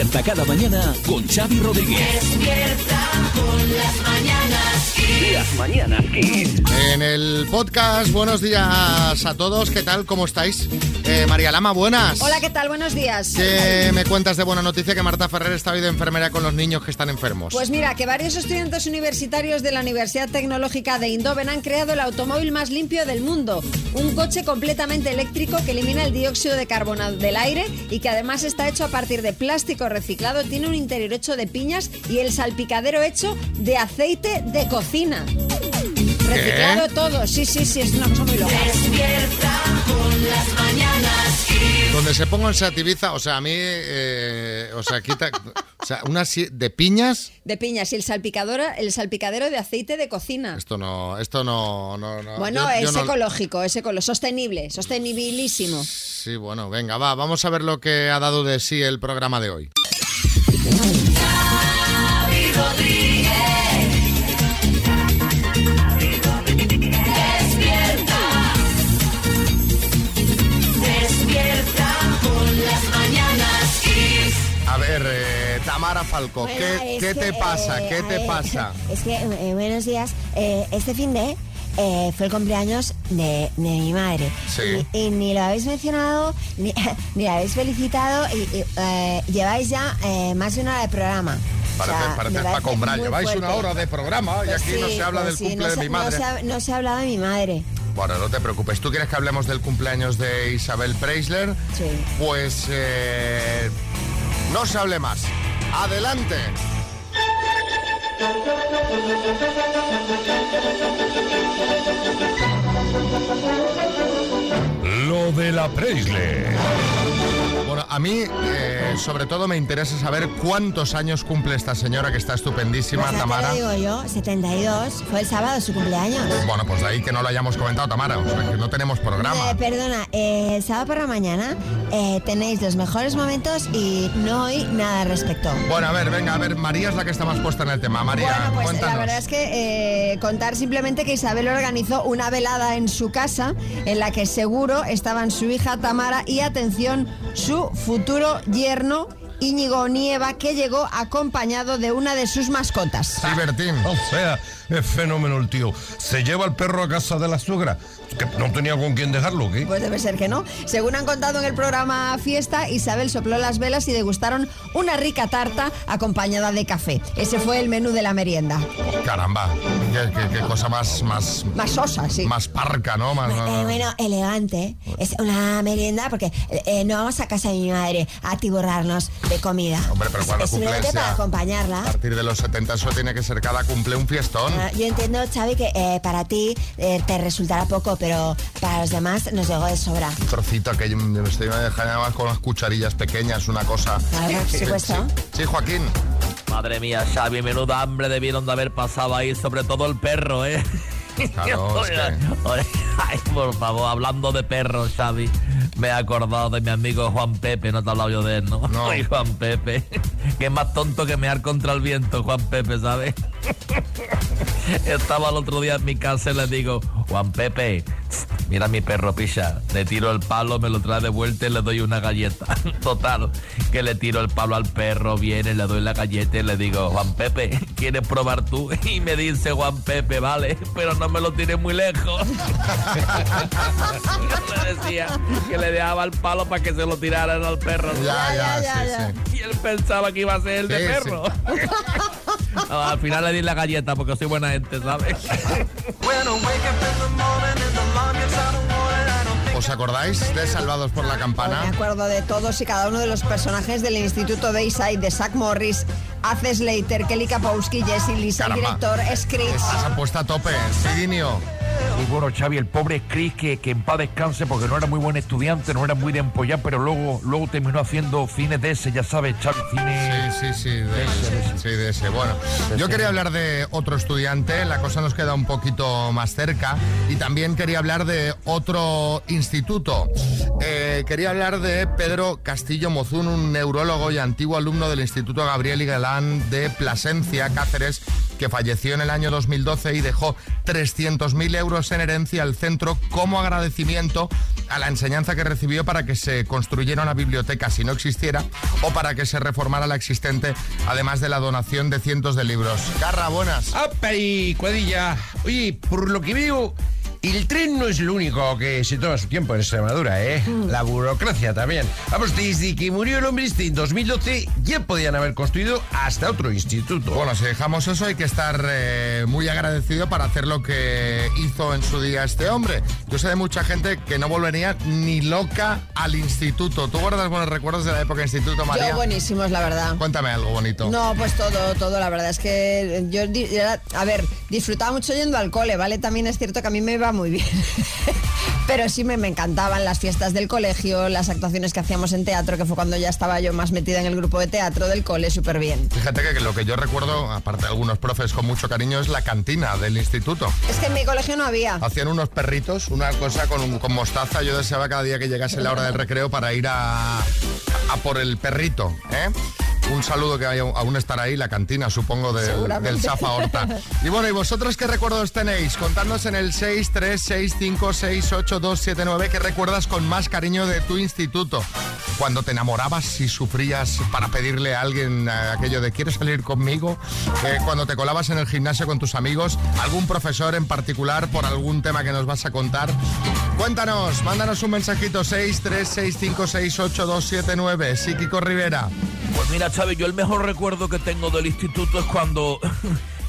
Despierta cada mañana con Xavi Rodríguez. Despierta con las mañanas Kiss. Las mañanas Kiss. En el podcast, buenos días a todos. ¿Qué tal? ¿Cómo estáis? Eh, María Lama, buenas. Hola, ¿qué tal? Buenos días. ¿Qué me cuentas de buena noticia que Marta Ferrer está hoy de enfermera con los niños que están enfermos? Pues mira, que varios estudiantes universitarios de la Universidad Tecnológica de Eindhoven han creado el automóvil más limpio del mundo. Un coche completamente eléctrico que elimina el dióxido de carbono del aire y que además está hecho a partir de plástico reciclado, tiene un interior hecho de piñas y el salpicadero hecho de aceite de cocina. Reciclado todo, sí, sí, sí, es una cosa muy loca. Despierta con las mañanas. Donde se ponga en Sativiza, o sea, a mí, eh, o sea, quita, o sea, una si- de piñas, De piñas y el salpicador, el salpicadero de aceite de cocina. esto no, esto no, no, no. Bueno, yo- yo es no- ecológico, es ecológico, sostenible, sostenibilísimo. Sí, bueno, venga, va, vamos a ver lo que ha dado de sí el programa de hoy. Ver, eh, Tamara Falco, Bueno, ¿qué, te pasa? eh, ¿Qué te ver, pasa? Es que, eh, buenos días. Este fin de eh, fue el cumpleaños de, de mi madre. Sí. Y, y ni lo habéis mencionado, ni, ni la habéis felicitado. Y, y, eh, lleváis ya eh, más de una hora de programa. O Parece, sea, parece Paco Umbral, lleváis una hora de programa y Pues aquí no se habla pues del sí, cumple no de se- mi madre. No se, ha, no se ha hablado de mi madre. Bueno, no te preocupes. ¿Tú quieres que hablemos del cumpleaños de Isabel Preisler? Sí. Pues eh, no se hable más. Adelante. Lo de la Preisler. Bueno, a mí eh, sobre todo me interesa saber cuántos años cumple esta señora que está estupendísima, Pues Tamara. digo yo, 72. Fue el sábado su cumpleaños. Bueno, pues de ahí que no lo hayamos comentado, Tamara. O sea, que no tenemos programa. Eh, perdona, eh, el sábado por la mañana eh, tenéis los mejores momentos y no oí nada al respecto. Bueno, a ver, venga, a ver, María es la que está más puesta en el tema. María, Bueno, pues cuéntanos. la verdad es que contar simplemente que Isabel organizó una velada en su casa en la que seguro estaban su hija Tamara y atención, su futuro yerno Íñigo Nieva que llegó acompañado de una de sus mascotas. Sí, Bertín. O sea, es fenómeno el tío. Se lleva el perro a casa de la suegra. Que no tenía con quién dejarlo, ¿qué? Pues debe ser que no. Según han contado en el programa Fiesta, Isabel sopló las velas y degustaron una rica tarta acompañada de café. Ese fue el menú de la merienda. Caramba, qué, qué- qué cosa más, más, Más sosa, sí. más parca, ¿no? Más, Eh, bueno, elegante. Es una merienda porque eh, eh, no vamos a casa de mi madre a tiborrarnos de comida. Hombre, pero cuando es cumples para acompañarla. A partir de los 70 eso tiene que ser cada cumple un fiestón. Ah, Yo entiendo, Xavi, que eh, para ti eh, te resultará poco, pero para los demás nos llegó de sobra. Un trocito que yo me estoy dejando además con las cucharillas pequeñas, una cosa. Claro, por Sí, supuesto. sí. Sí, Joaquín. Madre mía, Xavi, menuda hambre debieron de haber pasado ahí, sobre todo el perro, ¿eh? Claro, es que- Oye, Ay, por favor, hablando de perros, Xavi, me he acordado de mi amigo Juan Pepe, no te he hablado yo de él, ¿no? No. Ay, Juan Pepe, que es más tonto que mear contra el viento, Juan Pepe, ¿sabes? Estaba el otro día en mi casa y le digo, Juan Pepe, mira mi perro picha, le tiro el palo, me lo trae de vuelta y le doy una galleta. Total, que le tiro el palo al perro, viene, le doy la galleta y le digo, Juan Pepe, ¿quieres probar tú? Y me dice Juan Pepe, vale, pero no me lo tires muy lejos. Yo le decía que le dejaba el palo para que se lo tiraran al perro. Ya, ya, ya, sí, ya. sí. Y él pensaba que iba a ser el de Sí, perro. No, al final le di la galleta porque soy buena gente, ¿sabes? ¿Os acordáis de Salvados por la Me Campana? acuerdo de todos y cada uno de los personajes del Instituto Bayside de Zach Morris, Ace Slater, Kelly Kapowski, Jesse Lisa, el director Screech. Esa apuesta a tope. Sí, Dinio. Y bueno, Xavi, el pobre Chris, que, que en paz descanse porque no era muy buen estudiante, no era muy de empollar, pero luego, luego terminó haciendo cine de ese, ya sabes, Xavi, cine... Sí, sí, sí, de ese, sí, de ese. Bueno, yo quería hablar de otro estudiante, la cosa nos queda un poquito más cerca, y también quería hablar de otro instituto. Eh, quería hablar de Pedro Castillo Mozún, un neurólogo y antiguo alumno del Instituto Gabriel y Galán de Plasencia, Cáceres, que falleció en el año 2012 y dejó 300.000 euros en herencia al centro como agradecimiento a la enseñanza que recibió para que se construyera una biblioteca si no existiera o para que se reformara la existente, además de la donación de cientos de libros. Carra, buenas. ¡Apa y! Oye, por lo que veo, el tren no es lo único que se toma su tiempo en Extremadura, ¿eh? La burocracia también. Vamos, desde que murió el hombre este en 2012, ya podían haber construido hasta otro instituto. Bueno, si dejamos eso, hay que estar eh, muy agradecido para hacer lo que hizo en su día este hombre. Yo sé de mucha gente que no volvería ni loca al instituto. ¿Tú guardas buenos recuerdos de la época de instituto, María? Yo buenísimos, la verdad. Cuéntame algo bonito. No, pues todo, todo, la verdad es que yo, a ver, disfrutaba mucho yendo al cole, ¿vale? También es cierto que a mí me iba muy bien. Pero sí me, me encantaban las fiestas del colegio, las actuaciones que hacíamos en teatro, que fue cuando ya estaba yo más metida en el grupo de teatro del cole, súper bien. Fíjate que lo que yo recuerdo, aparte de algunos profes con mucho cariño, es la cantina del instituto. Es que en mi colegio no había. Hacían unos perritos, una cosa con, con mostaza. Yo deseaba cada día que llegase la hora del recreo para ir a, a por el perrito. ¿eh? Un saludo que aún estará ahí, la cantina, supongo, del, del Safa Horta. Y bueno, ¿y vosotros qué recuerdos tenéis? Contadnos en el 636568279 qué recuerdas con más cariño de tu instituto. Cuando te enamorabas y sufrías para pedirle a alguien eh, aquello de ¿quieres salir conmigo? Eh, cuando te colabas en el gimnasio con tus amigos, algún profesor en particular por algún tema que nos vas a contar. Cuéntanos, mándanos un mensajito 636568279. Sí, Kiko Rivera. Pues mira, Xavi, yo el mejor recuerdo que tengo del instituto es cuando...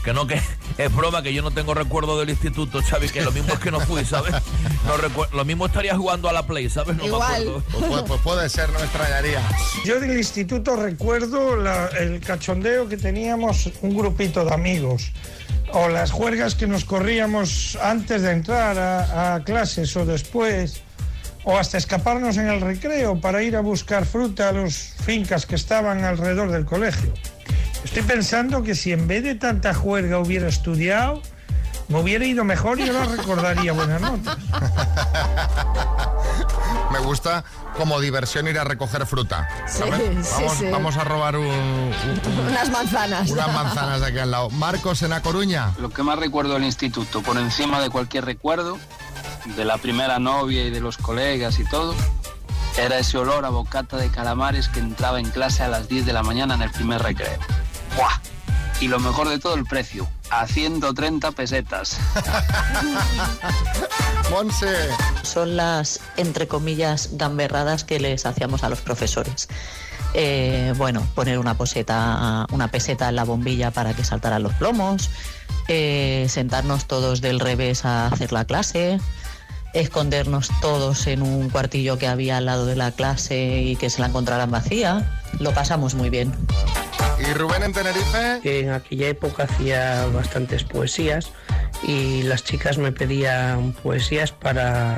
Que no, que es broma, que yo no tengo recuerdo del instituto, Xavi, que lo mismo es que no fui, ¿sabes? No lo mismo estaría jugando a la Play, ¿sabes? No me Igual. acuerdo. Pues, puede- pues puede ser, no me extrañaría. Yo del instituto recuerdo la- el cachondeo que teníamos un grupito de amigos o las juergas que nos corríamos antes de entrar a, a clases o después o hasta escaparnos en el recreo para ir a buscar fruta a las fincas que estaban alrededor del colegio. Estoy pensando que si en vez de tanta juerga hubiera estudiado, me hubiera ido mejor y ahora recordaría buenas notas. Me gusta como diversión ir a recoger fruta. ¿sabes? sí, vamos, sí. vamos a robar un- un- Unas manzanas. unas manzanas de aquí al lado. Marcos en A Coruña. Lo que más recuerdo del instituto, por encima de cualquier recuerdo, de la primera novia y de los colegas y todo, era ese olor a bocata de calamares que entraba en clase a las 10 de la mañana en el primer recreo. ¡Buah! Y lo mejor de todo, el precio, a 130 pesetas. Monse. son las, entre comillas, gamberradas que les hacíamos a los profesores. Eh, bueno, poner una, poseta, una peseta en la bombilla para que saltaran los plomos, eh, sentarnos todos del revés a hacer la clase, escondernos todos en un cuartillo que había al lado de la clase y que se la encontraran vacía. Lo pasamos muy bien. ¿Y Rubén en Tenerife? En aquella época hacía bastantes poesías y las chicas me pedían poesías para,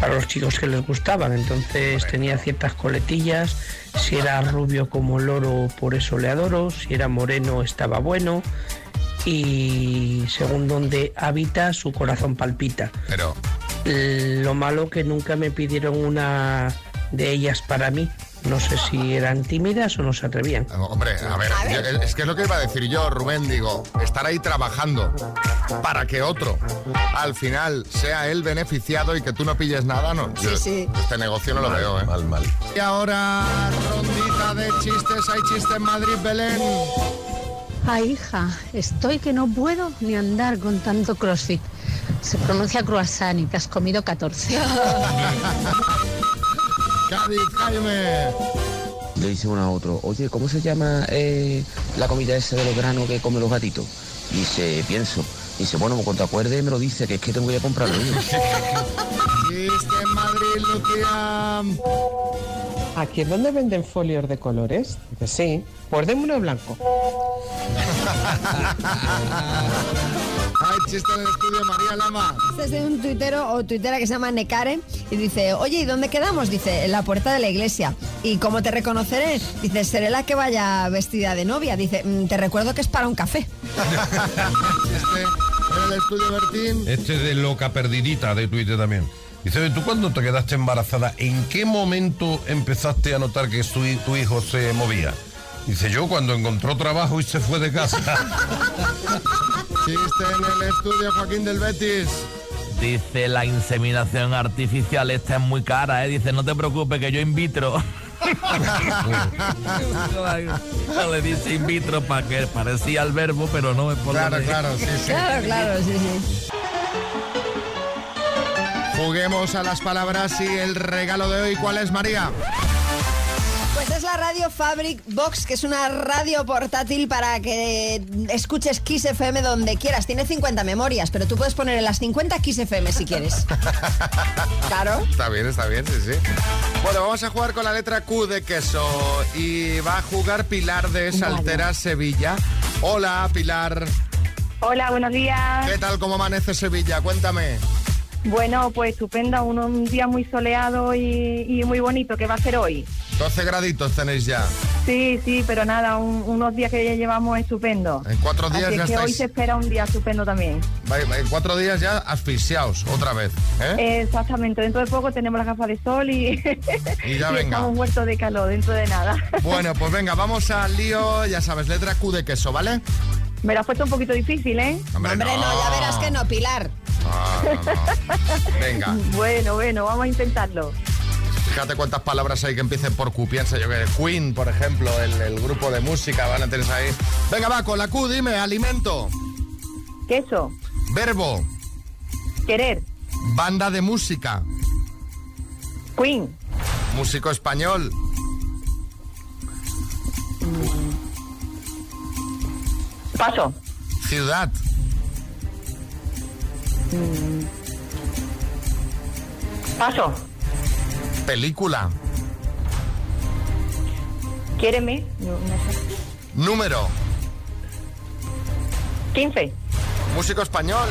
para los chicos que les gustaban. Entonces tenía ciertas coletillas. Si era rubio como el oro, por eso le adoro. Si era moreno, estaba bueno. Y según donde habita, su corazón palpita. Pero, Lo malo que nunca me pidieron una de ellas para mí. No sé si eran tímidas o no se atrevían. hombre, a ver, yo- es que es lo que iba a decir yo, Rubén, digo, estar ahí trabajando para que otro al final sea el beneficiado y que tú no pilles nada, no. Sí, Yo sí. Este negocio no lo veo, ¿eh? Mal, mal. Y ahora, rondita de chistes, hay chiste en Madrid, Belén. Ay, hija, estoy que no puedo ni andar con tanto crossfit. Se pronuncia croissant y te has comido 14. Cádiz, Jaime. Le dice uno a otro, oye, ¿cómo se llama eh, la comida esa de los granos que comen los gatitos? Dice, pienso. Dice, bueno, cuando te acuerdes me lo dice, que es que tengo que ir a comprarlo. Madrid. ¿Aquí es donde venden folios de colores? Dice, sí. Pues deme uno blanco. Hay chiste en el estudio, María Lama. Este es de un tuitero o tuitera que se llama Necare y dice, oye, ¿y dónde quedamos? Dice, en la puerta de la iglesia. ¿Y cómo te reconoceré? Dice, seré la que vaya vestida de novia. Dice, "Mm, te recuerdo que es para un café. Chiste en el estudio, Bertín. Este de loca perdidita de Twitter también. Dice, "Oye, ¿tú cuando te quedaste embarazada, en qué momento empezaste a notar que su- tu hijo se movía? Dice yo cuando encontró trabajo y se fue de casa. Chiste en el estudio, Joaquín del Betis. Dice la inseminación artificial esta es muy cara, ¿eh? Dice, no te preocupes que yo in vitro. No le dice in vitro para que parecía el verbo, pero no es por lo Claro, claro, sí, sí. Claro, claro, sí, sí. Juguemos a las palabras y el regalo de hoy, ¿cuál es, María? Pues es la radio Fabric Box, que es una radio portátil para que escuches Kiss FM donde quieras. Tiene 50 memorias, pero tú puedes poner en las 50 Kiss FM si quieres. Claro. Está bien, está bien, sí, sí. Bueno, vamos a jugar con la letra Q de queso y va a jugar Pilar de Saltera, Sevilla. Hola, Pilar. Hola, buenos días. ¿Qué tal, cómo amanece Sevilla? Cuéntame. Bueno, pues estupendo, un, un día muy soleado y, y muy bonito que va a ser hoy. 12 graditos tenéis ya. Sí, sí, pero nada, un- unos días que ya llevamos estupendo. En cuatro días Así ya que hoy se espera un día estupendo también. En cuatro días ya asfixiaos otra vez. ¿eh? Exactamente, dentro de poco tenemos las gafas de sol y, Y ya y venga. estamos muertos de calor dentro de nada. Bueno, pues venga, vamos al lío, ya sabes, letra Q de queso, ¿vale? Me lo has puesto un poquito difícil, ¿eh? Hombre, Hombre, no, ya verás que no, Pilar. Ah, no, no. Venga, Bueno, bueno, vamos a intentarlo. fíjate cuántas palabras hay que empiecen por Q. Piensa yo que Queen, por ejemplo, el, el grupo de música, van a tener ahí. Venga, va, con la Q, dime, alimento. Queso, Verbo, querer, banda de música. Queen, Músico español. paso, Ciudad. Paso, Película. quiéreme, no, no sé. Número. 15, Músico español.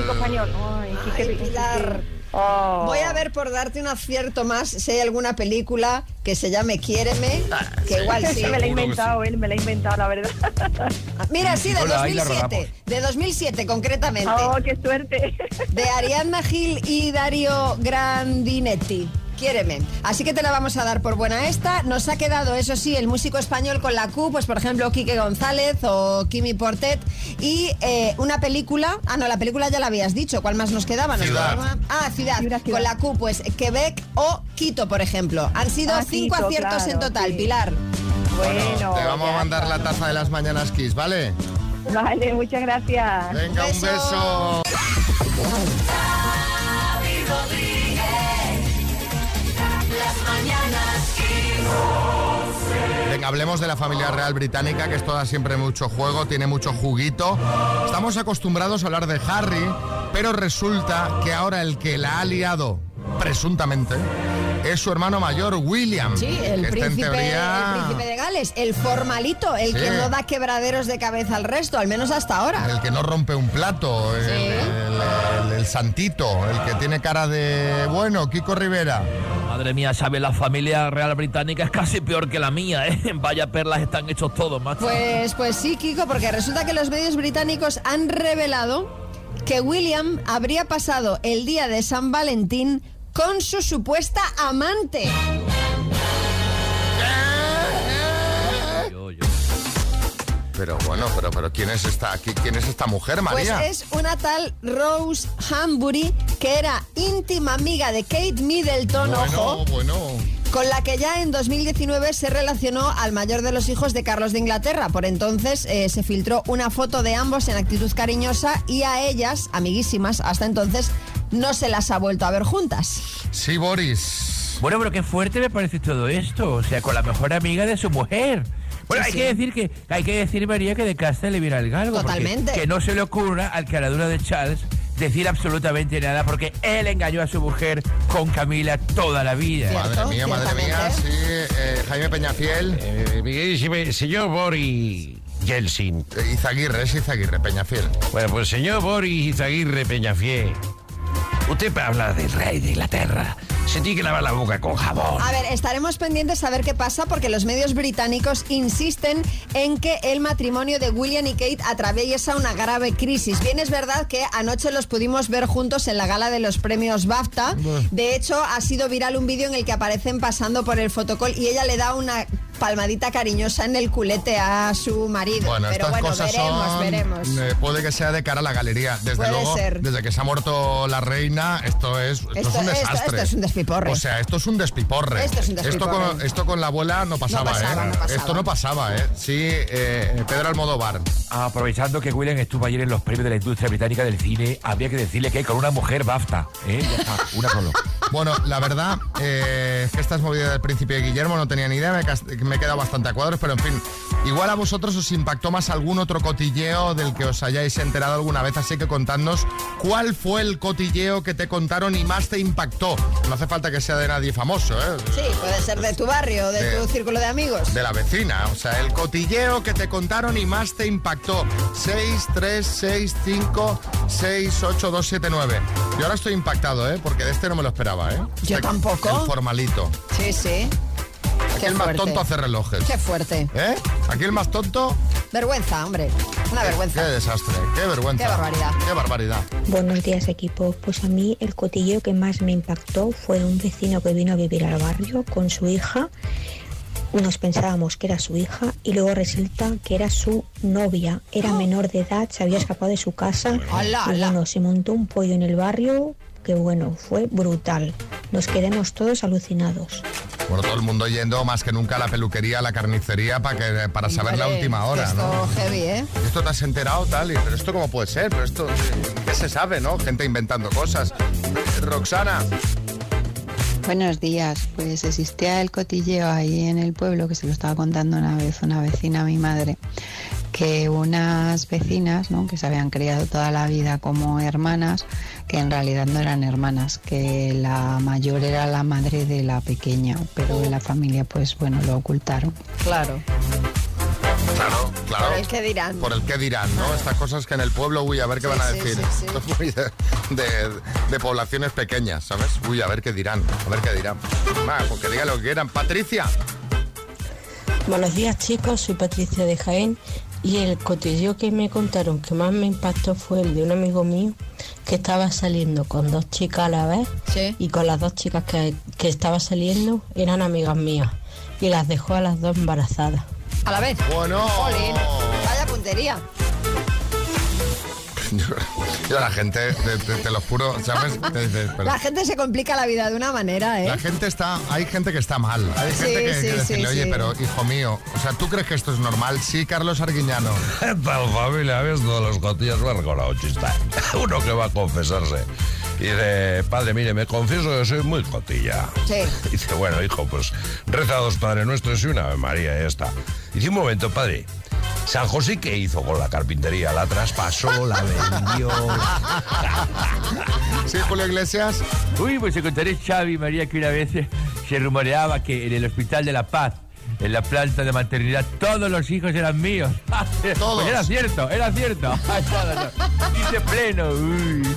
chico español. Ay, Ay, Pilar. Oh. Voy a ver por darte un acierto más si hay alguna película que se llame Quiéreme, que igual sí. me la he inventado él, me la he inventado, la verdad. Mira, sí, de Hola, ahí la 2007. De 2007, concretamente. Oh, qué suerte. De Ariadna Gil y Dario Grandinetti. Quiéreme. Así que te la vamos a dar por buena esta. Nos ha quedado, eso sí, el músico español con la Q, pues por ejemplo, Quique González o Kimi Portet. Y eh, una película. Ah, no, la película ya la habías dicho. ¿Cuál más nos quedaba? Nos Ciudad. quedaba- Ah, ciudad. Con la Q, pues Quebec o Quito, por ejemplo. Han sido Ah, cinco Quito, aciertos en total, sí. Pilar. Bueno, Te vamos a mandar la taza de las mañanas Kiss, ¿vale? Vale, muchas gracias. Venga, un beso. Mañanas Kiss. Venga, hablemos de la familia real británica, que esto da siempre mucho juego, tiene mucho juguito. Estamos acostumbrados a hablar de Harry, pero resulta que ahora el que la ha liado, presuntamente, es su hermano mayor, William. Sí, el príncipe, teoría- el príncipe de Gales, el formalito, el Sí. que no da quebraderos de cabeza al resto, al menos hasta ahora. El que no rompe un plato, el, Sí. el- el- el santito, el que tiene cara de, bueno, Kiko Rivera. Madre mía, Xavi, la familia real británica es casi peor que la mía, ¿eh? Vaya perlas están hechos todos, macho. Pues, pues sí, Kiko, porque resulta que los medios británicos han revelado que William habría pasado el día de San Valentín con su supuesta amante. Pero bueno, pero, pero ¿quién es esta, qui- quién es esta mujer, Pues María? es una tal Rose Hambury, que era íntima amiga de Kate Middleton, bueno, ojo, bueno. con la que ya en 2019 se relacionó al mayor de los hijos de Carlos de Inglaterra. Por entonces eh, se filtró una foto de ambos en actitud cariñosa y a ellas, amiguísimas, hasta entonces no se las ha vuelto a ver juntas. Sí, Boris. Bueno, pero qué fuerte me parece todo esto. O sea, con la mejor amiga de su mujer. Bueno, Sí, hay sí. que decir que hay que decir María que de casa le viene el galgo. Totalmente. Que no se le ocurra al caradura de Charles decir absolutamente nada porque él engañó a su mujer con Camila toda la vida. Madre mía, madre mía, sí. eh, Jaime Peñafiel. Eh, Miguel, señor Boris Yeltsin. Eh, Izaguirre, es Izaguirre, Peñafiel. Bueno, pues señor Boris Izaguirre Peñafiel. Usted para hablar del rey de Inglaterra se tiene que lavar la boca con jabón. A ver, estaremos pendientes a ver qué pasa porque los medios británicos insisten en que el matrimonio de William y Kate atraviesa una grave crisis. Bien es verdad que anoche los pudimos ver juntos en la gala de los premios BAFTA. De hecho, ha sido viral un vídeo en el que aparecen pasando por el fotocall y ella le da una palmadita cariñosa en el culete a su marido. Bueno, Pero estas bueno, cosas veremos, son. veremos. eh, puede que sea de cara a la galería. Desde Puede luego, ser. desde que se ha muerto la reina, esto es, esto Esto- es un desastre. esto es un despiporre. O sea, esto es un despiporre. Esto es un Esto con, esto con la abuela no pasaba, pasaba, ¿eh? no pasaba. Esto no pasaba, ¿eh? Sí, eh, Pedro Almodóvar. Aprovechando que William estuvo ayer en los premios de la industria británica del cine, había que decirle que con una mujer basta. ¿eh? Ya está, una solo. Bueno, la verdad eh, es que estas movidas del príncipe Guillermo no tenía ni idea, me, he quedado bastante a cuadros, pero en fin, igual a vosotros os impactó más algún otro cotilleo del que os hayáis enterado alguna vez, así que contadnos cuál fue el cotilleo que te contaron y más te impactó. Hace falta que sea de nadie famoso, ¿eh? Sí, puede ser de tu barrio, de, De- tu círculo de amigos. De la vecina, o sea, el cotilleo que te contaron y más te impactó. 6, 3, 6, 5, 6, 8, 2, 7, 9. Yo ahora estoy impactado, ¿eh? Porque de este no me lo esperaba, ¿eh? Yo tampoco. El formalito. Sí, sí. Aquí el más tonto hace relojes. Qué fuerte. ¿Eh? Aquí el más tonto. Vergüenza, hombre. Una Qué vergüenza. desastre, qué vergüenza. Qué barbaridad. Qué barbaridad. Buenos días equipo. Pues a mí el cotilleo que más me impactó fue un vecino que vino a vivir al barrio con su hija. Nos pensábamos que era su hija y luego resulta que era su novia. Era menor de edad, se había escapado de su casa. ¡Hala, y bueno, se montó un pollo en el barrio que bueno, fue brutal. Nos quedamos todos alucinados. Bueno, todo el mundo yendo más que nunca a la peluquería, a la carnicería para que para saber la última hora, esto ¿no? heavy, ¿eh? Esto te has enterado tal, y, pero esto cómo puede ser, pero esto qué se sabe, ¿no? Gente inventando cosas. Roxana, Buenos días, pues existía el cotilleo ahí en el pueblo que se lo estaba contando una vez una vecina a mi madre, que unas vecinas, ¿no? que se habían criado toda la vida como hermanas, que en realidad no eran hermanas, que la mayor era la madre de la pequeña, pero en la familia pues bueno lo ocultaron. Claro. claro, claro. Por el que dirán. Por el qué dirán, ¿no? Estas cosas que en el pueblo, uy, a ver qué Sí, van a decir. sí, sí. De, de- de poblaciones pequeñas, ¿sabes? Uy, a ver qué dirán, a ver qué dirán. Va, pues que digan lo que quieran. Patricia. Buenos días chicos, soy Patricia de Jaén y el cotilleo que me contaron que más me impactó fue el de un amigo mío que estaba saliendo con dos chicas a la vez y con las dos chicas que, que estaba saliendo eran amigas mías y las dejó a las dos embarazadas. A la vez. Bueno. Jolín, vaya puntería. Yo la gente, te, te- te lo juro, ¿sabes? Te La gente se complica la vida de una manera, ¿eh? La gente está, hay gente que está mal. Hay gente Sí, que, sí, que decirle, sí, oye, sí. pero hijo mío, o sea, ¿tú crees que esto es normal? Sí, Carlos Arguiñano. ¿Qué tal familia? ¿Ves todos los cotillas? Me chiste. Uno que va a confesarse. Y dice, padre, mire, me confieso que soy muy cotilla. Sí. Y dice, bueno, hijo, pues reza dos Padres Nuestros y una Ave María, y ya está. Dice, un momento, padre. San José, ¿qué hizo con la carpintería? ¿La traspasó? ¿La vendió? Sí, Julio Iglesias. Uy, pues se contaré Xavi María que una vez se rumoreaba que en el Hospital de la Paz, en la planta de maternidad, todos los hijos eran míos. Todos. Pues era cierto, era cierto. Todos, todos. Dice pleno. Uy.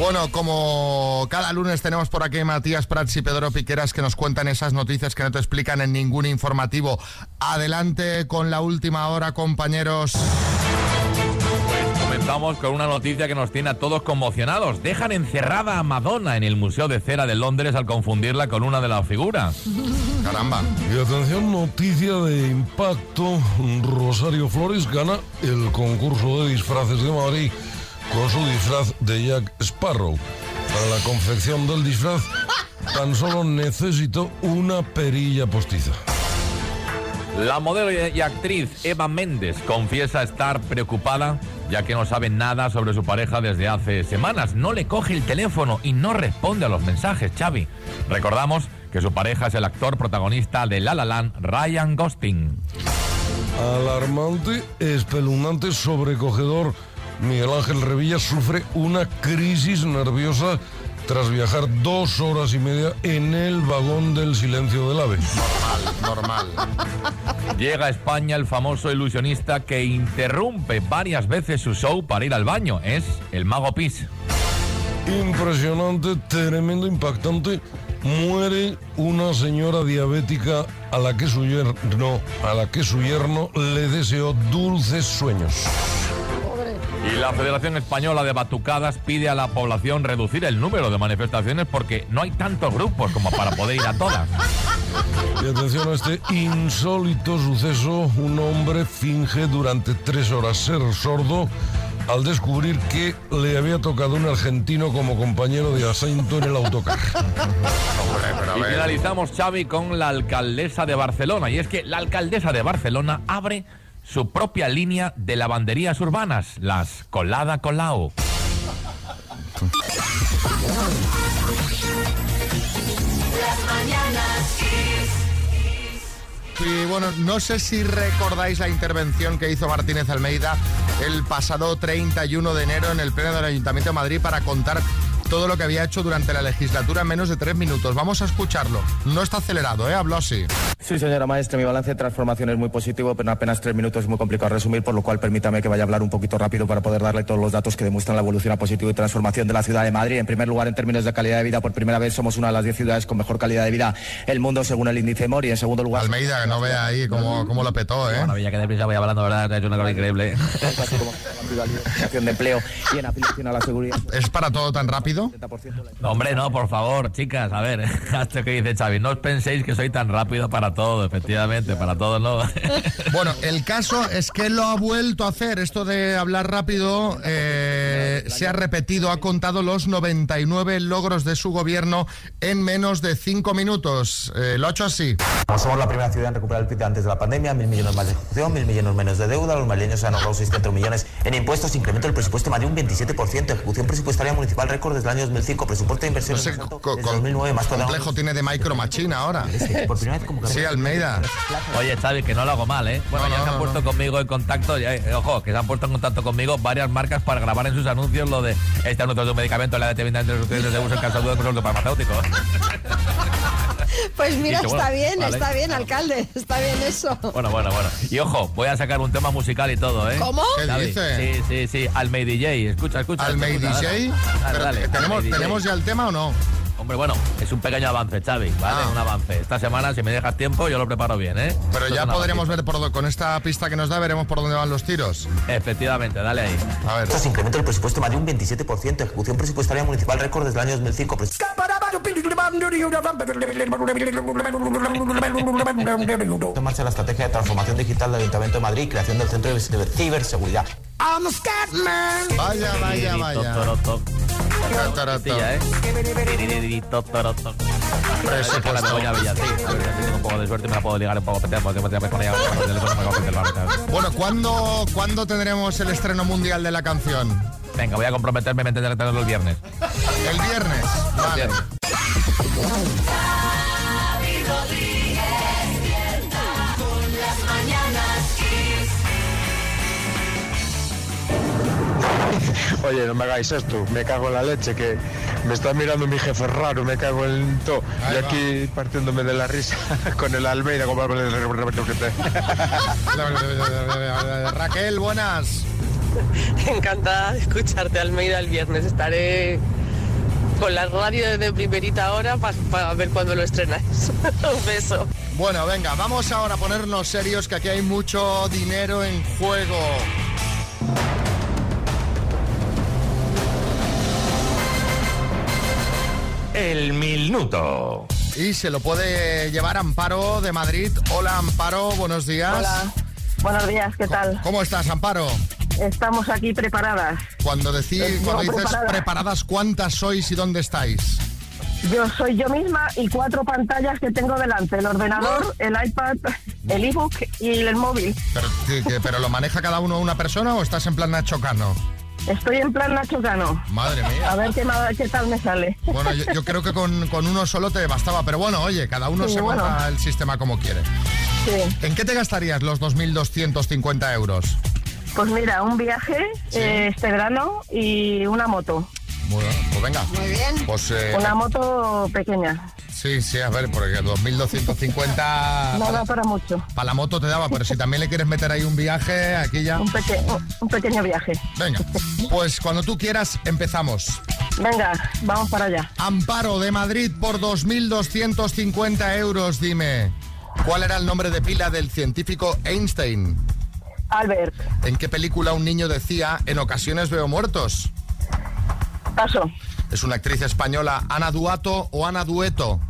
Bueno, como cada lunes tenemos por aquí Matías Prats y Pedro Piqueras que nos cuentan esas noticias que no te explican en ningún informativo. Adelante con la última hora, compañeros. Pues comenzamos con una noticia que nos tiene a todos conmocionados. Dejan encerrada a Madonna en el Museo de Cera de Londres al confundirla con una de las figuras. Caramba. Y atención, noticia de impacto. Rosario Flores gana el concurso de disfraces de Madrid con su disfraz de Jack Sparrow. Para la confección del disfraz tan solo necesitó una perilla postiza. La modelo y actriz Eva Méndez confiesa estar preocupada ya que no sabe nada sobre su pareja desde hace semanas. No le coge el teléfono y no responde a los mensajes, Xavi. Recordamos que su pareja es el actor protagonista de La La Land, Ryan Gosling. Alarmante, espeluznante, sobrecogedor. Miguel Ángel Revilla sufre una crisis nerviosa tras viajar dos horas y media en el vagón del silencio del ave. Normal, Llega a España el famoso ilusionista que interrumpe varias veces su show para ir al baño. Es el Mago Pis. Impresionante, tremendo, impactante. Muere una señora diabética a la que su yerno, a la que su yerno le deseó dulces sueños. Y la Federación Española de Batucadas pide a la población reducir el número de manifestaciones porque no hay tantos grupos como para poder ir a todas. Y atención a este insólito suceso. Un hombre finge durante tres horas ser sordo al descubrir que le había tocado un argentino como compañero de asiento en el autocar. Y finalizamos, Xavi, con la alcaldesa de Barcelona. Y es que la alcaldesa de Barcelona abre su propia línea de lavanderías urbanas, las Colada Colau. Las mañanas. Y bueno, no sé si recordáis la intervención que hizo Martínez Almeida el pasado 31 de enero en el Pleno del Ayuntamiento de Madrid para contar todo lo que había hecho durante la legislatura en menos de tres minutos. Vamos a escucharlo. No está acelerado, ¿eh? Habló así. Sí, señora maestra, mi balance de transformación es muy positivo, pero en apenas tres minutos es muy complicado resumir, por lo cual permítame que vaya a hablar un poquito rápido para poder darle todos los datos que demuestran la evolución a positivo y transformación de la ciudad de Madrid. En primer lugar, en términos de calidad de vida, por primera vez somos una de las diez ciudades con mejor calidad de vida del mundo, según el índice Mori. En segundo lugar... Almeida, que no vea ahí cómo, cómo lo petó, ¿eh? Bueno, ya que deprisa voy hablando, ¿verdad? Ha hecho una cosa increíble. de empleo y en afiliación a la seguridad. ¿Es para todo tan rápido? No, hombre, no, por favor, chicas, a ver, hasta que dice Xavi, no os penséis que soy tan rápido para todo, efectivamente, para todo no. Bueno, el caso es que lo ha vuelto a hacer. Esto de hablar rápido eh, se ha repetido, ha contado los 99 logros de su gobierno en menos de cinco minutos. Eh, lo ha hecho así. Somos la primera ciudad en recuperar el PIB antes de la pandemia, mil millones más de ejecución, mil millones menos de deuda, los madrileños se han ahorrado 600 millones en impuestos, incremento del presupuesto más de un 27%, ejecución presupuestaria municipal récord desde el año 2005, presupuesto de inversión No sé, co- co- complejo tiene de Micro Machine ahora. Sí, Almeida. Oye, Xavi, que no lo hago mal, ¿eh? Bueno, ya se han puesto conmigo en contacto, ya, eh, ojo, que se han puesto en contacto conmigo varias marcas para grabar en sus anuncios lo de este anuncio de un medicamento, la de entre los de uso en caso de duda de consulta farmacéutico. Pues mira, Dicho, está bueno, bien, vale. está bien, alcalde, está bien eso. Bueno, bueno, bueno. Y ojo, voy a sacar un tema musical y todo, ¿eh? ¿Cómo? ¿Qué dice? Sí, sí, sí. Almey DJ. Escucha, escucha. ¿Almey escucha, DJ? Dale, ¿tenemos. ¿Tenemos ya el tema o no? Hombre, bueno, es un pequeño avance, Xavi, ¿vale? Un avance. Esta semana, si me dejas tiempo, yo lo preparo bien, ¿eh? Pero Esto ya es un podremos ver por con esta pista que nos da, veremos por dónde van los tiros. Efectivamente, dale ahí. A ver. Estos incremento del presupuesto más de un 27%, ejecución presupuestaria municipal récord desde el año 2005. pres- En marcha la estrategia de transformación digital del Ayuntamiento de Madrid, creación del Centro de Ciberseguridad. Vaya, vaya, vaya. Villacís. A ver si tengo un poco de suerte y me la puedo ligar un poco. Porque me voy con ella por teléfono, me coge el barrio, ¿sabes? Bueno, ¿cuándo, ¿cuándo tendremos el estreno mundial de la canción? Venga, voy a comprometerme, me tendré que tenerlo el viernes. El viernes. Vale. Xavi Rodríguez Oye, no me hagáis esto, me cago en la leche, que me está mirando mi jefe raro, me cago en todo. Y va. aquí partiéndome de la risa con el Almeida. como- Raquel, buenas. Encantada de escucharte, Almeida, el viernes. Estaré con la radio de primerita hora para ver cuándo lo estrenáis. Un beso. Bueno, venga, vamos ahora a ponernos serios, que aquí hay mucho dinero en juego. El minuto. Y se lo puede llevar Amparo de Madrid. Hola, Amparo, buenos días. Hola. Buenos días, ¿qué tal? ¿Cómo estás, Amparo? Estamos aquí preparadas. Cuando, decí- Estoy cuando dices preparada. preparadas, ¿cuántas sois y dónde estáis? Yo soy yo misma y cuatro pantallas que tengo delante. El ordenador, el iPad, el ebook y el móvil. Pero, que- que- ¿pero lo maneja cada uno una persona o estás en plan Nacho Cano? Estoy en plan Nacho Cano. Madre mía. A ver qué, qué tal me sale. Bueno, yo, yo creo que con, con uno solo te bastaba, pero bueno, oye, cada uno Sí, se bueno. monta el sistema como quiere. Sí. ¿En qué te gastarías los 2.250 euros? Pues mira, un viaje eh, este verano y una moto. Bueno, pues venga. Muy bien. Pues eh, Una moto pequeña. Sí, sí, a ver, porque 2.250 No da para, mucho. para la moto te daba, pero si también le quieres meter ahí un viaje, aquí ya... Un, peque- un pequeño viaje. Venga, pues cuando tú quieras empezamos. Venga, vamos para allá. Amparo de Madrid por 2.250 euros, dime. ¿Cuál era el nombre de pila del científico Einstein? Albert. ¿En qué película un niño decía, en ocasiones veo muertos? Paso. ¿Es una actriz española Ana Duato o Ana Dueto?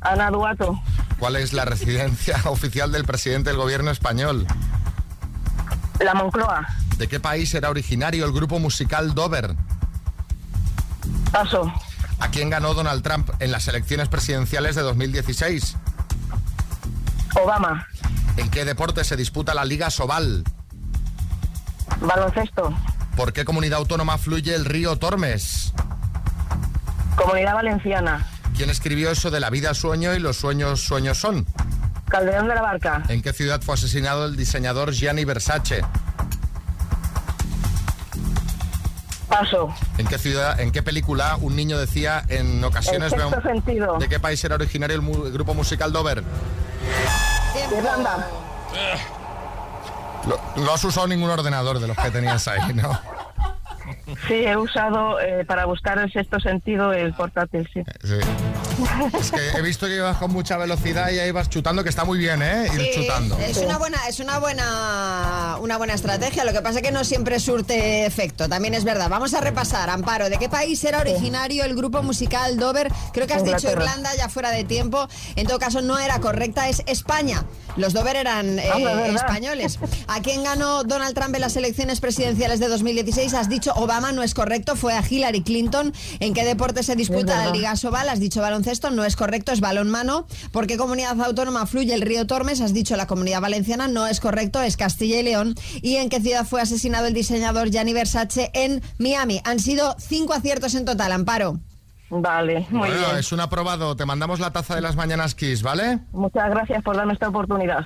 Ana Duato. ¿Cuál es la residencia oficial del presidente del gobierno español? La Moncloa. ¿De qué país era originario el grupo musical Dover? Paso. ¿A quién ganó Donald Trump en las elecciones presidenciales de 2016? Obama. ¿En qué deporte se disputa la Liga Sobal? Baloncesto. ¿Por qué comunidad autónoma fluye el río Tormes? Comunidad Valenciana. ¿Quién escribió eso de la vida sueño y los sueños sueños son? Calderón de la Barca. ¿En qué ciudad fue asesinado el diseñador Gianni Versace? Paso. ¿En qué ciudad, en qué película un niño decía en ocasiones El sexto sentido. ¿De qué país era originario el, mu- el grupo musical Dover? Irlanda. No has usado ningún ordenador de los que tenías ahí, ¿no? Sí, he usado eh, para buscar el sexto sentido el portátil, sí. Sí. Es que he visto que ibas con mucha velocidad y ahí vas chutando, que está muy bien, ¿eh? Ir Sí, chutando. Es una buena, es una buena, una buena estrategia. Lo que pasa es que no siempre surte efecto. También es verdad. Vamos a repasar, Amparo. ¿De qué país era originario el grupo musical Dover? Creo que has dicho Inglaterra. Irlanda ya fuera de tiempo. En todo caso, no era correcta. Es España. Los Dover eran eh, ¿verdad? españoles. ¿A quién ganó Donald Trump en las elecciones presidenciales de 2016? Has dicho Obama, no es correcto. Fue a Hillary Clinton. ¿En qué deporte se disputa la. Liga Sobal? Has dicho baloncesto, no es correcto, es balonmano. ¿Por qué comunidad autónoma fluye el río Tormes? Has dicho la comunidad valenciana, no es correcto, es Castilla y León. ¿Y en qué ciudad fue asesinado el diseñador Gianni Versace? En Miami. Han sido cinco aciertos en total, Amparo. Vale, muy bueno, bien. es un aprobado. Te mandamos la taza de las mañanas Kiss, ¿vale? Muchas gracias por darme esta oportunidad.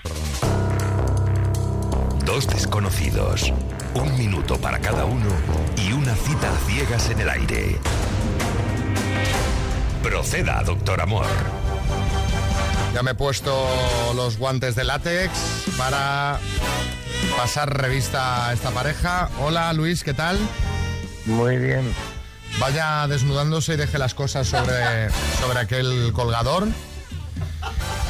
Dos desconocidos, un minuto para cada uno y una cita a ciegas en el aire. Proceda, doctor Amor. Ya me he puesto los guantes de látex para pasar revista a esta pareja. Hola Luis, ¿qué tal? Muy bien. Vaya desnudándose y deje las cosas sobre, sobre aquel colgador.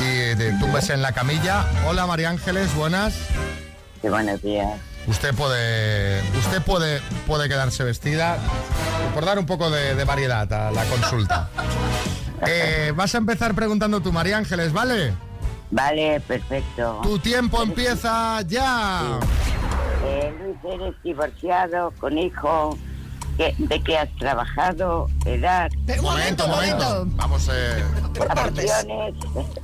Y te tumbes en la camilla. Hola María Ángeles, buenas. Sí, buenos días. Usted puede, usted puede, puede quedarse vestida por dar un poco de, de variedad a la consulta. Eh, vas a empezar preguntando tú, María Ángeles, ¿vale? Vale, perfecto. Tu tiempo empieza ya. Eh, Luis, eres divorciado, con hijo. ¿Qué- ¿De qué has trabajado? ¿Edad? un momento, un momento. Vamos, eh, Vacaciones.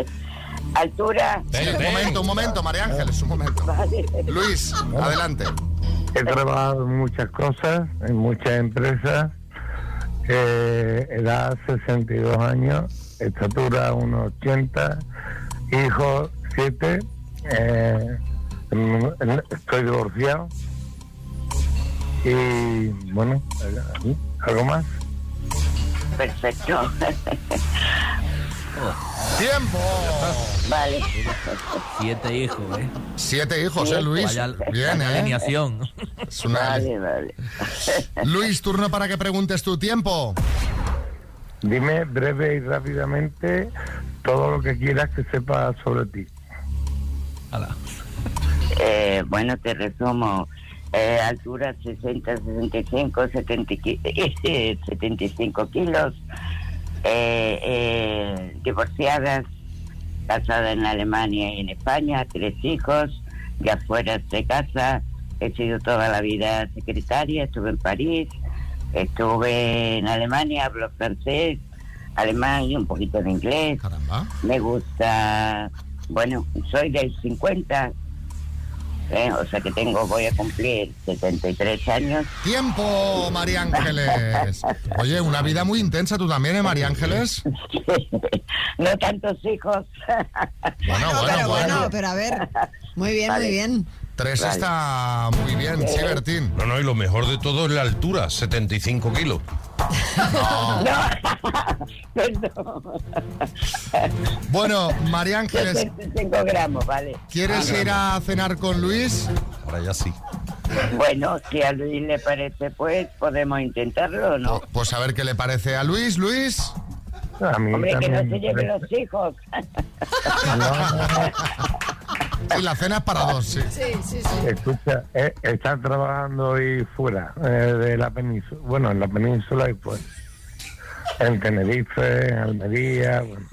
¿Altura? un momento, un momento, María Ángeles, un momento. Luis, adelante. He trabajado en muchas cosas, en muchas empresas. Eh, edad 62 años, estatura 1,80, hijos 7. Eh, estoy divorciado. Y bueno, ¿algo más? Perfecto. ¡Tiempo! Vale. Siete hijos, ¿eh? Siete hijos, ¿eh, Luis? Vaya, Bien, vaya ¿eh? alineación. Es una- Vale, vale. Luis, turno para que preguntes tu tiempo. Dime breve y rápidamente todo lo que quieras que sepa sobre ti. Eh, bueno, te resumo. Eh, altura 60, 65, 70 ki- eh, 75 kilos. Eh, eh, divorciadas, casada en Alemania y en España, tres hijos, ya fuera de casa. He sido toda la vida secretaria, estuve en París, estuve en Alemania, hablo francés, alemán y un poquito de inglés. Me gusta, bueno, soy del 50, eh, o sea que tengo, voy a cumplir 73 años. Tiempo, María Ángeles. Oye, una vida muy intensa tú también, ¿eh, María Ángeles? No tantos hijos. Bueno, No, bueno, pero bueno. bueno, pero a ver. Muy bien, muy bien. Tres está muy bien, sí, Bertín. No, no, y lo mejor de todo es la altura, 75 kilos. Bueno, María Ángeles, 75 gramos, vale. ¿quieres ir a cenar con Luis? Ahora ya sí. Bueno, si a Luis le parece, pues podemos intentarlo, ¿no? Pues a ver qué le parece a Luis. Luis. A mí Hombre, que no se lleven los hijos. Sí, la cena es para dos, sí. Sí, sí, sí. Escucha, eh, está trabajando hoy fuera eh, de la península. Bueno, en la península y pues. En Tenerife, en Almería. Bueno.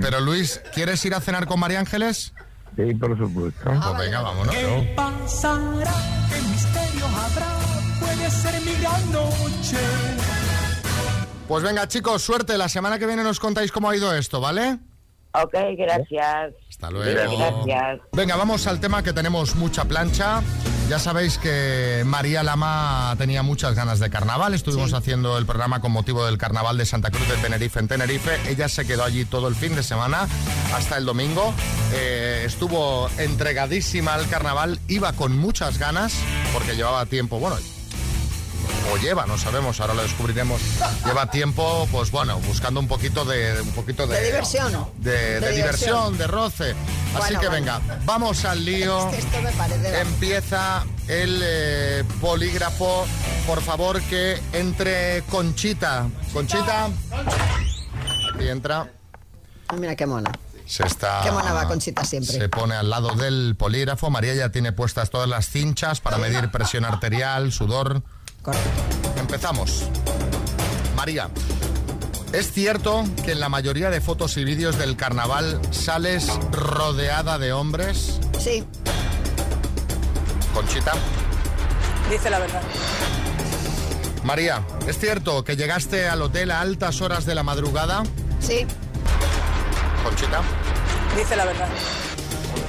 Pero Luis, ¿quieres ir a cenar con María Ángeles? Sí, por supuesto. Pues venga, vámonos. ¿Qué pasará? ¿Qué misterio habrá? Puede ser mi gran noche. Pues venga, chicos, suerte. La semana que viene nos contáis cómo ha ido esto, ¿vale? Ok, gracias. Hasta luego. Gracias. Venga, vamos al tema que tenemos mucha plancha. Ya sabéis que María Lama tenía muchas ganas de carnaval. Estuvimos haciendo el programa con motivo del carnaval de Santa Cruz de Tenerife en Tenerife. Ella se quedó allí todo el fin de semana hasta el domingo. Eh, estuvo entregadísima al carnaval. Iba con muchas ganas porque llevaba tiempo. Bueno, o lleva, no sabemos, ahora lo descubriremos. Lleva tiempo, pues bueno, buscando un poquito de un poquito de, De diversión. de, de De diversión, de roce. Así que bueno. venga, vamos al lío. Es que esto me parece... Empieza el eh, polígrafo. Por favor, que entre Conchita. Conchita. Aquí entra. Mira qué mona. Se está. Qué mona va Conchita siempre. Se pone al lado del polígrafo. María ya tiene puestas todas las cinchas para medir presión arterial, sudor. Empezamos. María, ¿es cierto que en la mayoría de fotos y vídeos del carnaval sales rodeada de hombres? Sí. Conchita. Dice la verdad. María, ¿es cierto que llegaste al hotel a altas horas de la madrugada? Sí. Conchita. Dice la verdad.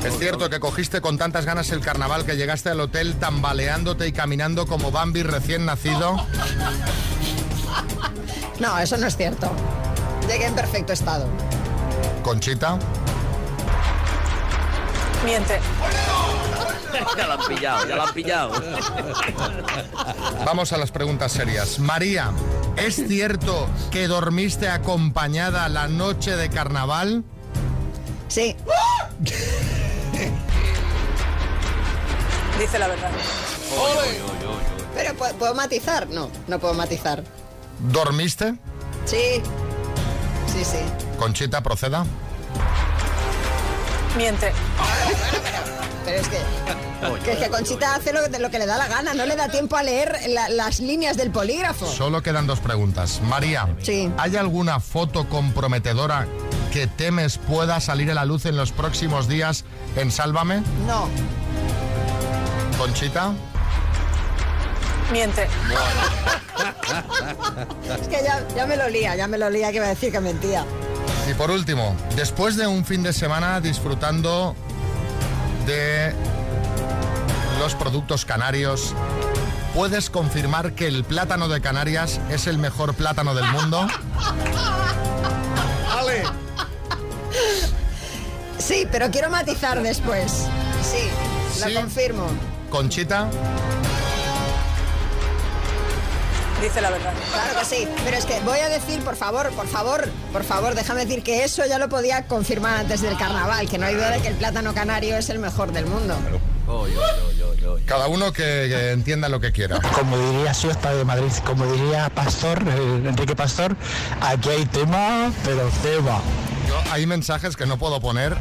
¿Es cierto que cogiste con tantas ganas el carnaval que llegaste al hotel tambaleándote y caminando como Bambi recién nacido? No, eso no es cierto. Llegué en perfecto estado. Conchita. Miente. ya la han pillado, ya la han pillado. Vamos a las preguntas serias. María, ¿es cierto que dormiste acompañada la noche de carnaval? Sí. Dice la verdad. Pero ¿puedo, puedo matizar? No, no puedo matizar. ¿Dormiste? Sí. Sí, sí. Conchita, proceda. Miente. Pero es que, que, es que Conchita hace lo, lo que le da la gana, no le da tiempo a leer la- las líneas del polígrafo. Solo quedan dos preguntas. María, Sí. ¿hay alguna foto comprometedora que temes pueda salir a la luz en los próximos días en Sálvame? No. Conchita. Miente. Es que ya, ya me lo lía, ya me lo lía que iba a decir que mentía. Y por último, después de un fin de semana disfrutando de los productos canarios, ¿puedes confirmar que el plátano de Canarias es el mejor plátano del mundo? ¡Ale! Sí, pero quiero matizar después. Sí, lo Sí. confirmo. Conchita. Dice la verdad. Claro que sí, pero es que voy a decir, por favor, por favor, por favor, déjame decir que eso ya lo podía confirmar antes del carnaval, que no hay duda de que el plátano canario es el mejor del mundo. Cada uno que, que entienda lo que quiera. Como diría Siesta de Madrid, como diría Pastor, eh, Enrique Pastor, aquí hay tema, pero tema. Hay mensajes que no puedo poner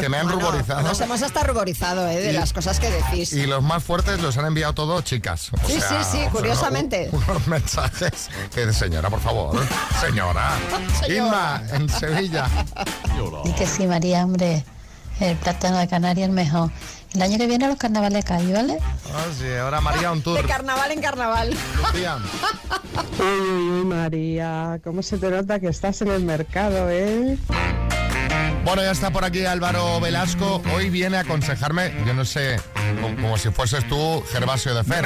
que me han ruborizado. Nos hemos hasta ruborizado ¿eh? de Y- las cosas que decís. Y los más fuertes los han enviado todos chicas. O Sí, sea, sí, sí, curiosamente. unos mensajes que señora, por favor. Señora. Inma, en Sevilla. Y que sí, María, hombre, el plátano de Canarias es mejor. El año que viene los carnavales de Cádiz, ¿vale? Ah, sí, ahora María un De tour. carnaval en carnaval. Lucía. Uy, María, ¿cómo se te nota que estás en el mercado, eh? Bueno, ya está por aquí Álvaro Velasco. Hoy viene a aconsejarme, yo no sé, como, como si fueses tú Gervasio de Fer.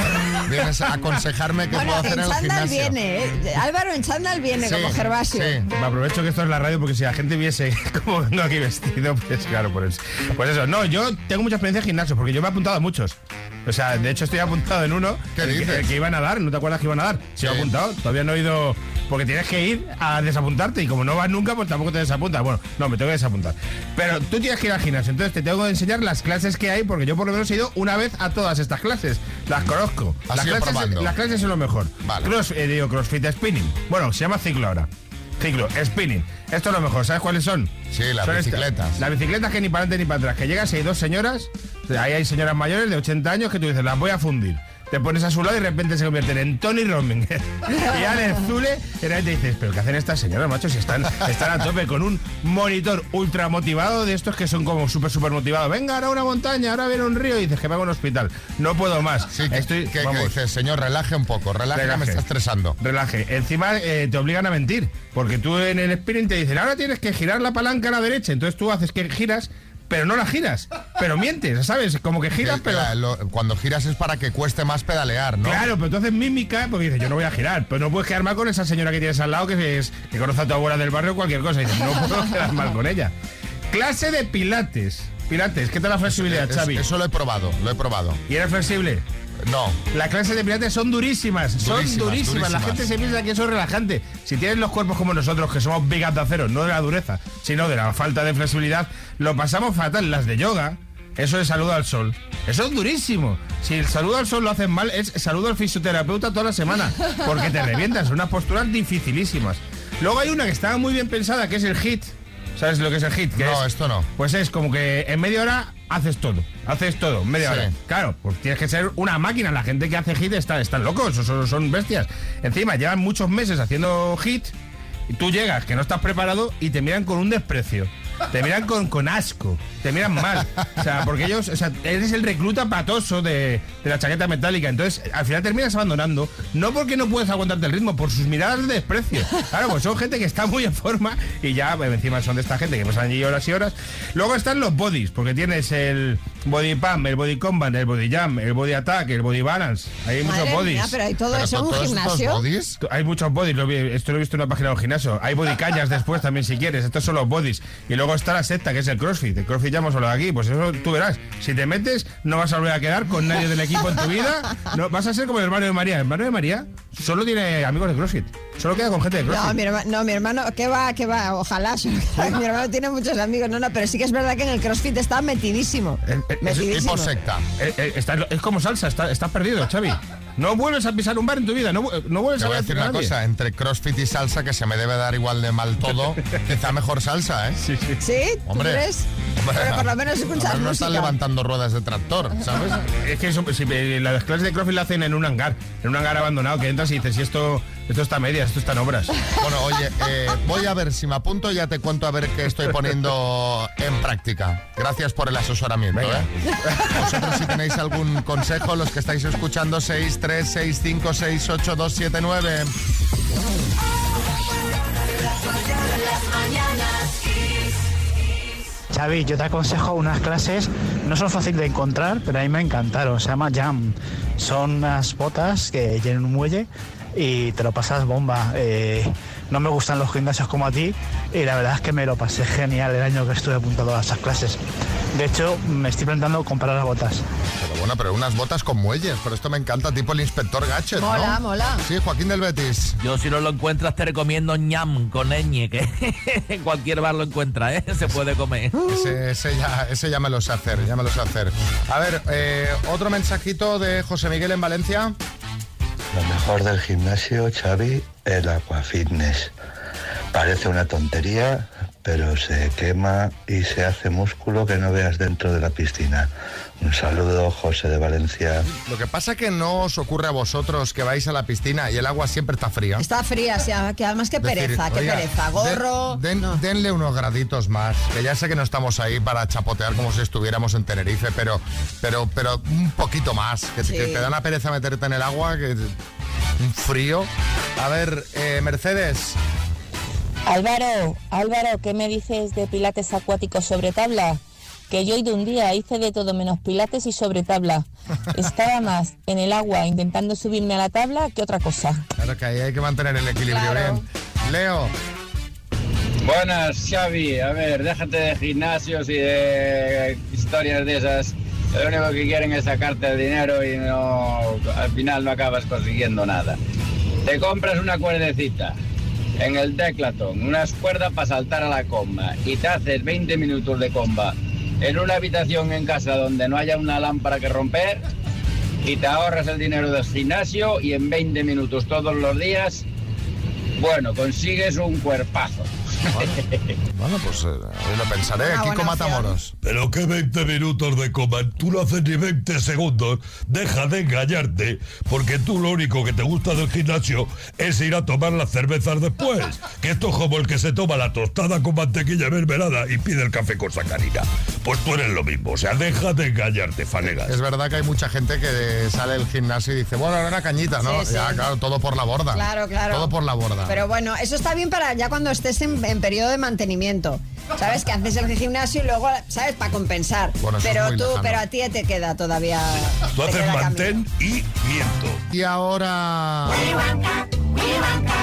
Vienes a aconsejarme qué Bueno, puedo hacer en en el chándal gimnasio. viene, ¿eh? Álvaro en chándal viene Sí, como Gervasio. Me aprovecho que esto es la radio porque si la gente viese cómo vengo aquí vestido, pues claro, pues, pues eso. No, yo tengo mucha experiencia en gimnasio porque yo me he apuntado a muchos. O sea, de hecho estoy apuntado en uno ¿Qué el que, dices? el que iban a dar, ¿no te acuerdas que iban a dar? Sí, he apuntado, todavía no he ido porque tienes que ir a desapuntarte y como no vas nunca, pues tampoco te desapuntas. Bueno, no, me tengo que desapuntar. Pero tú tienes que ir al gimnasio, entonces te tengo que enseñar las clases que hay porque yo por lo menos he ido una vez a todas estas clases. Las conozco. Has Las clases, probando. las clases son lo mejor. Cross, eh, digo, CrossFit Spinning. Bueno, se llama ciclo ahora. Ciclo, spinning. Esto es lo mejor. ¿Sabes cuáles son? Sí, las Son estas. bicicletas. Las bicicletas que ni para adelante ni para atrás. Que llegas y hay dos señoras, ahí hay señoras mayores de 80 años que tú dices, las voy a fundir. Te pones a su lado y de repente se convierten en Tony Robbins y Alex Zule. Y repente dices, ¿pero qué hacen estas señoras, macho? Si están, están a tope con un monitor ultra motivado de estos que son como súper, súper motivados. Venga, ahora una montaña, ahora viene un río y dices que me hago a un hospital. No puedo más. Estoy, Que, que vamos, dices, señor, relaje un poco, relaje, que me está estresando. Relaje. Encima eh, te obligan a mentir. Porque tú en el sprint te dicen, ahora tienes que girar la palanca a la derecha. Entonces tú haces que giras, pero no la giras. Pero mientes, ¿sabes? Como que giras, pero. lo- cuando giras es para que cueste más pedalear, ¿no? Claro, pero tú haces mímica porque dices, yo no voy a girar. Pero no puedes quedar mal con esa señora que tienes al lado que, es, que conoce a tu abuela del barrio o cualquier cosa. Y dices, no puedo quedar mal con ella. Clase de pilates. Pilates, ¿qué tal la flexibilidad, Es- Xavi? Eso lo he probado, lo he probado. ¿Y eres flexible? No. Las clases de pilates son durísimas, son Durísimas, durísimas. La gente se piensa que eso es relajante. Si tienes los cuerpos como nosotros, que somos up de acero, no de la dureza, sino de la falta de flexibilidad, lo pasamos fatal. Las de yoga, eso es saludo al sol. Eso es durísimo. Si el saludo al sol lo hacen mal, es saludo al fisioterapeuta toda la semana. Porque te revientas, son unas posturas dificilísimas. Luego hay una que estaba muy bien pensada, que es el hit. ¿Sabes lo que es el hit? Que No, es- esto no. Pues es como que en media hora haces todo. Haces todo, media Sí. hora. Claro, pues tienes que ser una máquina. La gente que hace hit está, están locos, son, son bestias. Encima, llevan muchos meses haciendo hit. Y tú llegas, que no estás preparado, y te miran con un desprecio. Te miran con, con asco. Te miran mal. O sea, porque ellos, o sea, eres el recluta patoso de, de la chaqueta metálica. Entonces, al final terminas abandonando. No porque no puedes aguantarte el ritmo, por sus miradas de desprecio. Claro, pues son gente que está muy en forma y ya encima son de esta gente que pasan allí horas y horas. Luego están los bodies, porque tienes el body pump, el body combat, el body jump, el body attack, el body balance. Hay muchos bodies. mía, pero hay todo eso en un gimnasio. Hay muchos bodies, lo vi- esto lo he visto en una página de un gimnasio. Hay body callas después también si quieres, estos son los bodies. Y luego está la secta, que es el CrossFit. El CrossFit ya hemos hablado aquí, pues eso tú verás. Si te metes, no vas a volver a quedar con nadie del equipo en tu vida. No, vas a ser como el hermano de María. El hermano de María solo tiene amigos de CrossFit. Solo queda con gente de CrossFit. No mi, herma- no, mi hermano, ¿qué va? ¿Qué va? Ojalá. mi hermano tiene muchos amigos. No, no, pero sí que es verdad que en el CrossFit está metidísimo. Eh, es, Metidísimo. Eh, eh, está- es como salsa, está- estás perdido, Xavi. No vuelves a pisar un bar en tu vida, no, vu- no vuelves Te a voy a decir a una nadie. cosa, entre CrossFit y salsa, que se me debe dar igual de mal todo, quizá mejor salsa, ¿eh? Sí, sí. ¿Sí? ¿Tú Hombre. Pero por lo menos escuchas no están levantando ruedas de tractor, ¿sabes? Es que eso, si, eh, las clases de CrossFit la hacen en un hangar, en un hangar abandonado, que entras y dices, si esto, esto está a medias, esto está en obras. Bueno, oye, eh, voy a ver si me apunto y ya te cuento a ver qué estoy poniendo en práctica. Gracias por el asesoramiento. ¿eh? Vosotros si tenéis algún consejo, los que estáis escuchando, 6, 3, 6, 5, 6, 8, 2, 7, 9. Xavi, yo te aconsejo unas clases, no son fáciles de encontrar, pero a mí me encantaron. Se llama Jam. Son unas botas que tienen un muelle y te lo pasas bomba. Eh, no me gustan los gimnasios como a ti y la verdad es que me lo pasé genial el año que estuve apuntado a esas clases. De hecho, me estoy planteando comprar las botas. Pero bueno, pero unas botas con muelles, pero esto me encanta, tipo el inspector Gadget, ¿no? Mola, mola. Sí, Joaquín del Betis. Yo si no lo encuentras te recomiendo ñam con ñ, que en cualquier bar lo encuentra, ¿eh? Se puede comer. Ese, ese ya, ese ya me lo sé hacer, ya me lo sé hacer. A ver, eh, otro mensajito de José Miguel en Valencia. Lo mejor del gimnasio, Xavi, el aquafitness. Parece una tontería, pero se quema y se hace músculo que no veas dentro de la piscina. Un saludo, José de Valencia. Lo que pasa que no os ocurre a vosotros que vais a la piscina y el agua siempre está fría. Está fría, o sea, que además qué Decir, pereza, qué oiga, pereza. Gorro. den- den- Denle unos graditos más, que ya sé que no estamos ahí para chapotear como si estuviéramos en Tenerife, pero, pero, pero un poquito más, que, Sí. que te da una pereza meterte en el agua, que un frío. A ver, eh, Mercedes, Álvaro, Álvaro, ¿qué me dices de pilates acuáticos sobre tabla? Que yo de un día hice de todo menos pilates y sobre tabla. Estaba más en el agua intentando subirme a la tabla que otra cosa. claro que ahí hay que mantener el equilibrio bien. Leo, Buenas, Xavi. A ver, déjate de gimnasios y de historias de esas. Lo único que quieren es sacarte el dinero y no, al final no acabas consiguiendo nada. Te compras una cuerdecita en el Declaton, unas cuerdas para saltar a la comba y te haces 20 minutos de comba en una habitación en casa donde no haya una lámpara que romper y te ahorras el dinero del gimnasio y en 20 minutos todos los días bueno, consigues un cuerpazo. Bueno, pues eh, lo pensaré. Una Kiko Matamoros. Pero que 20 minutos de coma, tú no haces ni 20 segundos, deja de engañarte, porque tú lo único que te gusta del gimnasio es ir a tomar las cervezas después, que esto es como el que se toma la tostada con mantequilla mermelada y pide el café con sacarina. Pues tú eres lo mismo, o sea, deja de engañarte, fanegas. Es verdad que hay mucha gente que sale del gimnasio y dice, bueno, ahora una cañita, ¿no? Sí, sí. Ya, claro, todo por la borda. Claro, claro. Todo por la borda. Pero bueno, eso está bien para ya cuando estés en, en periodo de mantenimiento. ¿Sabes? Que haces el gimnasio y luego, ¿sabes? Para compensar. Bueno, pero tú, lejano. pero a ti te queda todavía. Tú haces mantén y miento. Y ahora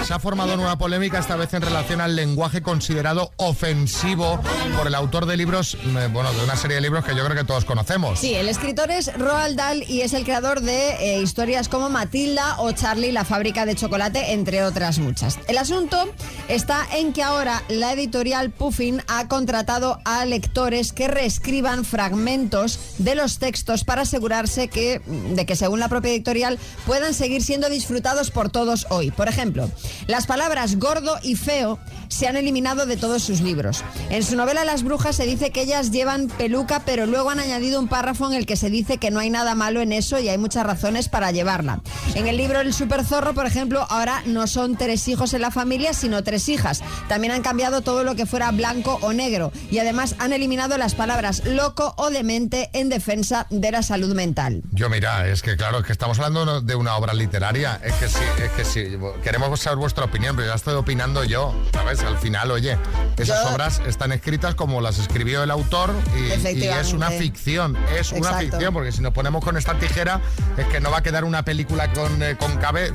se ha formado nueva polémica, esta vez en relación al lenguaje considerado ofensivo por el autor de libros, eh, bueno, de una serie de libros que yo creo que todos conocemos. Sí, el escritor es Roald Dahl y es el creador de eh, historias como Matilda o Charlie, la fábrica de chocolate, entre otras muchas. El asunto está en que ahora la editorial Puffin ha contratado a lectores que reescriban fragmentos de los textos para asegurarse que, de que, según la propia editorial, puedan seguir siendo disfrutados por todos hoy. Por ejemplo, las palabras gordo y feo se han eliminado de todos sus libros. En su novela Las brujas se dice que ellas llevan peluca, pero luego han añadido un párrafo en el que se dice que no hay nada malo en eso y hay muchas razones para llevarla. En el libro El super zorro, por ejemplo, ahora no son tres hijos en la familia, sino tres hijas. También han cambiado todo lo que fuera blanco o negro y además han eliminado las palabras loco o demente en defensa de la salud mental. Yo mira, es que claro, es que estamos hablando de una obra literaria, es que sí, es que sí, queremos saber vuestra opinión, pero ya estoy opinando yo, ¿sabes? Al final, oye, esas Yo- obras están escritas como las escribió el autor y- y, es una ficción, es una ficción, porque si nos ponemos con esta tijera es que no va a quedar una película con, eh, con cabe, eh,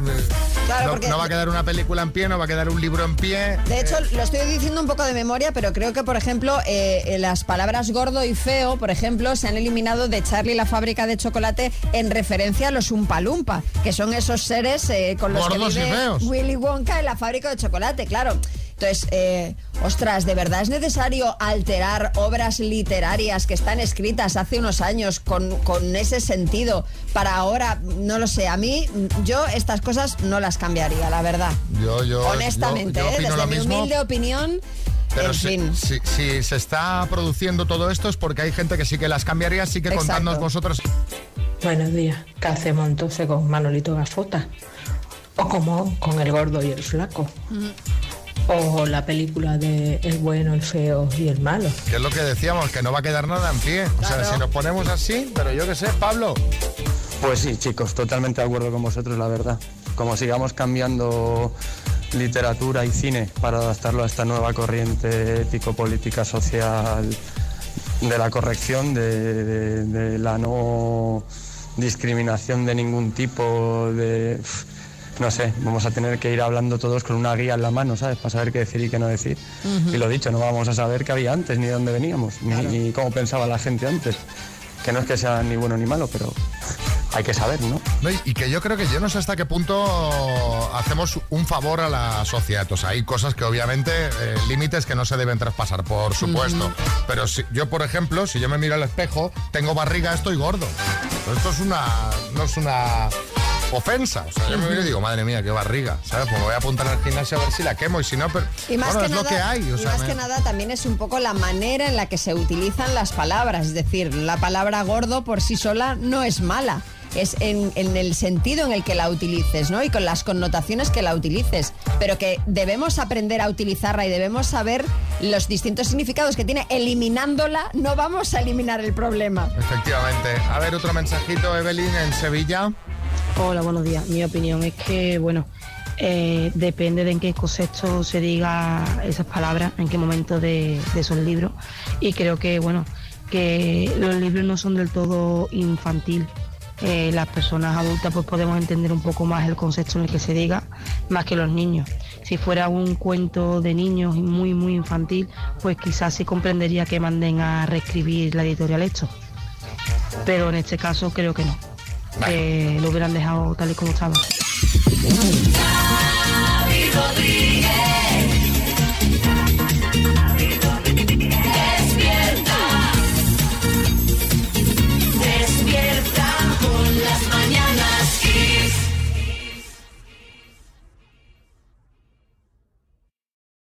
Claro, no, va a quedar una película en pie, no va a quedar un libro en pie. De hecho, lo estoy diciendo un poco de memoria, pero creo que, por ejemplo, eh, eh, las palabras gordo y feo, por ejemplo, se han eliminado de Charlie la fábrica de chocolate en referencia a los Umpalumpa, que son esos seres eh, con los Gordos que vive. Willy Wonka en la fábrica de chocolate, claro. Entonces, eh, ostras, ¿de verdad es necesario alterar obras literarias que están escritas hace unos años con, con ese sentido para ahora? No lo sé, a mí, yo estas cosas no las cambiaría, la verdad. Yo, yo, Honestamente, yo- yo ¿eh? desde mi mismo. humilde opinión, Pero en si, fin. si- si se está produciendo todo esto es porque hay gente que sí que las cambiaría, así que Exacto. contadnos vosotros. Buenos días. ¿Qué hacemos entonces con Manolito Gafota? O como con el gordo y el flaco. O la película de El bueno, el feo y el malo. Que es lo que decíamos, que no va a quedar nada en pie. O sea, si nos ponemos así, pero yo qué sé, Pablo. Pues sí, chicos, totalmente de acuerdo con vosotros, la verdad. Como sigamos cambiando literatura y cine para adaptarlo a esta nueva corriente ético-política social de la corrección, de, de- de la no discriminación de ningún tipo, de... No sé, vamos a tener que ir hablando todos con una guía en la mano, ¿sabes? Para saber qué decir y qué no decir. Y lo dicho, no vamos a saber qué había antes, ni de dónde veníamos, ni, ni cómo pensaba la gente antes. Que no es que sea ni bueno ni malo, pero hay que saber, ¿no? No, y- que yo creo que yo no sé hasta qué punto hacemos un favor a la sociedad. O sea, hay cosas que obviamente, eh, límites que no se deben traspasar, por supuesto. Pero si, yo, por ejemplo, si yo me miro al espejo, tengo barriga, estoy gordo. Pero esto es una, no es una ofensa. O sea, yo me miro y digo, madre mía, qué barriga. ¿Sabes? Pues me voy a apuntar al gimnasio a ver si la quemo y si no, pero Y más bueno, que es nada, lo que hay. O y sea, más me- que nada también es un poco la manera en la que se utilizan las palabras. Es decir, la palabra gordo por sí sola no es mala. Es en, en el sentido en el que la utilices, ¿no? Y con las connotaciones que la utilices. Pero que debemos aprender a utilizarla y debemos saber los distintos significados que tiene. Eliminándola, no vamos a eliminar el problema. Efectivamente. A ver, otro mensajito, Evelyn, en Sevilla. Hola, buenos días. Mi opinión es que, bueno, eh, depende de en qué contexto se diga esas palabras, en qué momento de, de esos libros. Y creo que, bueno, que los libros no son del todo infantil. Eh, las personas adultas pues podemos entender un poco más el concepto en el que se diga, más que los niños. Si fuera un cuento de niños y muy, muy infantil, pues quizás sí comprendería que manden a reescribir la editorial esto. Pero en este caso creo que no. Que lo hubieran dejado tal y como estaba.